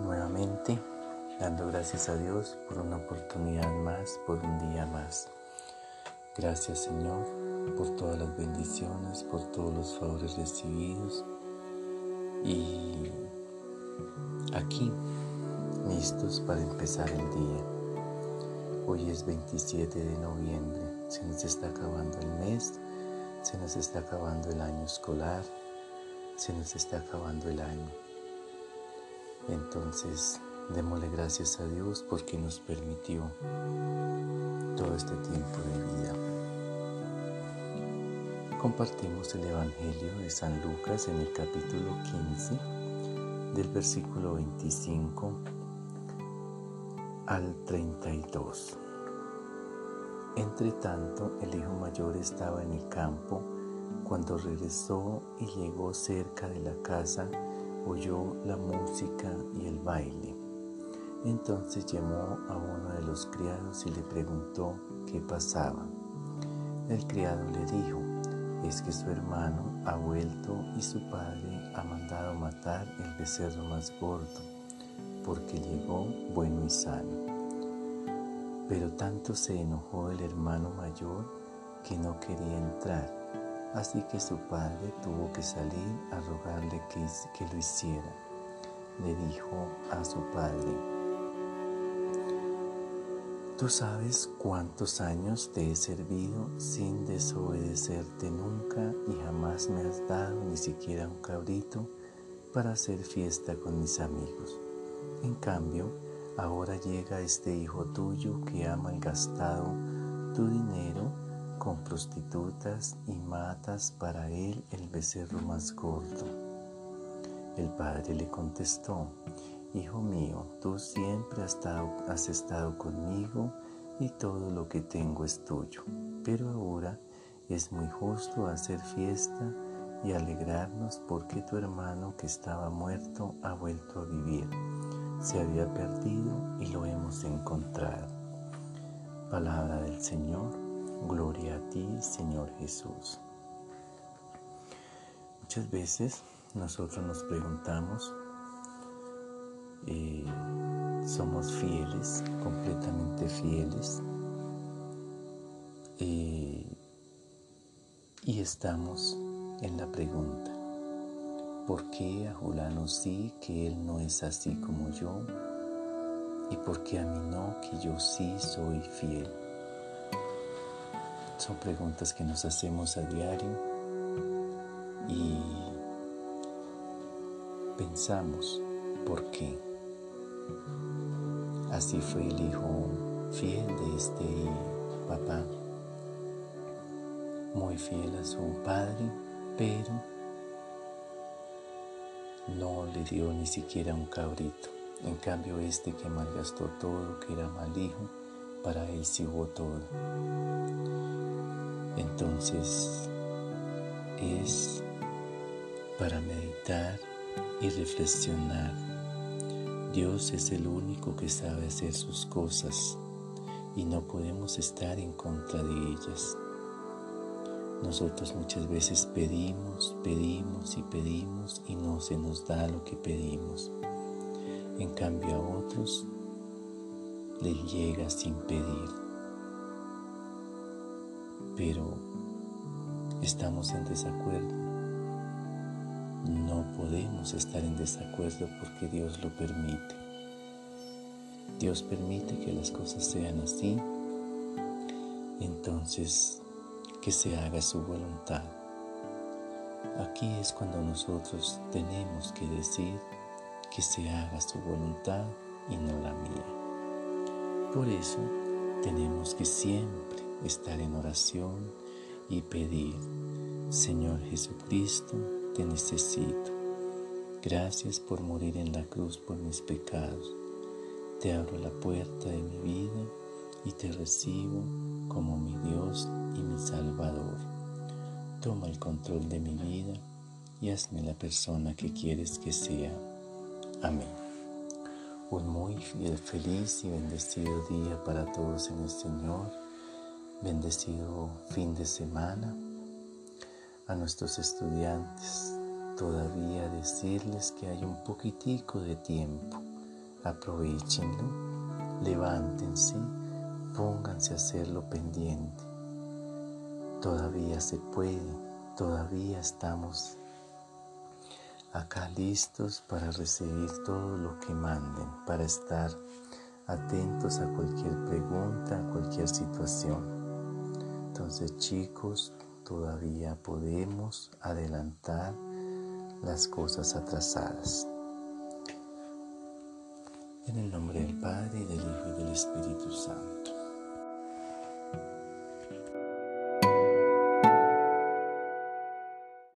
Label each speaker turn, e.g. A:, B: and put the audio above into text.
A: nuevamente, dando gracias a Dios por una oportunidad más, por un día más. Gracias Señor por todas las bendiciones, por todos los favores recibidos y aquí listos para empezar el día. Hoy es 27 de noviembre, se nos está acabando el mes, se nos está acabando el año escolar, se nos está acabando el año. Entonces, démosle gracias a Dios porque nos permitió todo este tiempo de vida. Compartimos el Evangelio de San Lucas en el capítulo 15, del versículo 25 al 32. Entre tanto, el hijo mayor estaba en el campo cuando regresó y llegó cerca de la casa oyó la música y el baile. Entonces llamó a uno de los criados y le preguntó qué pasaba. El criado le dijo, es que su hermano ha vuelto y su padre ha mandado matar el becerro más gordo, porque llegó bueno y sano. Pero tanto se enojó el hermano mayor que no quería entrar Así que su padre tuvo que salir a rogarle que, lo hiciera. Le dijo a su padre, Tú sabes cuántos años te he servido sin desobedecerte nunca y jamás me has dado ni siquiera un cabrito para hacer fiesta con mis amigos. En cambio, ahora llega este hijo tuyo que ha malgastado tu dinero con prostitutas y matas para él el becerro más gordo. El padre le contestó, Hijo mío, tú siempre has estado, has estado conmigo y todo lo que tengo es tuyo, pero ahora es muy justo hacer fiesta y alegrarnos porque tu hermano que estaba muerto ha vuelto a vivir. Se había perdido y lo hemos encontrado. Palabra del Señor Gloria a ti, Señor Jesús. Muchas veces nosotros nos preguntamos, eh, somos fieles, completamente fieles, eh, y estamos en la pregunta, ¿por qué a Julano sí que él no es así como yo? ¿Y por qué a mí no que yo sí soy fiel? Son preguntas que nos hacemos a diario y pensamos por qué. Así fue el hijo fiel de este papá, muy fiel a su padre, pero no le dio ni siquiera un cabrito. En cambio, este que malgastó todo, que era mal hijo, para él sí hubo todo. Entonces es para meditar y reflexionar. Dios es el único que sabe hacer sus cosas y no podemos estar en contra de ellas. Nosotros muchas veces pedimos, pedimos y pedimos y no se nos da lo que pedimos. En cambio a otros les llega sin pedir pero estamos en desacuerdo. No podemos estar en desacuerdo porque Dios lo permite. Dios permite que las cosas sean así, entonces que se haga su voluntad. Aquí es cuando nosotros tenemos que decir que se haga su voluntad y no la mía. Por eso tenemos que siempre estar en oración y pedir, Señor Jesucristo, te necesito. Gracias por morir en la cruz por mis pecados. Te abro la puerta de mi vida y te recibo como mi Dios y mi Salvador. Toma el control de mi vida y hazme la persona que quieres que sea. Amén. Un muy feliz y bendecido día para todos en el Señor bendecido fin de semana. A nuestros estudiantes todavía decirles que hay un poquitico de tiempo aprovechenlo, levántense, pónganse a hacerlo pendiente. Todavía se puede, todavía estamos acá listos para recibir todo lo que manden, para estar atentos a cualquier pregunta, a cualquier situación. Entonces chicos, todavía podemos adelantar las cosas atrasadas. En el nombre del Padre, del Hijo y del Espíritu Santo.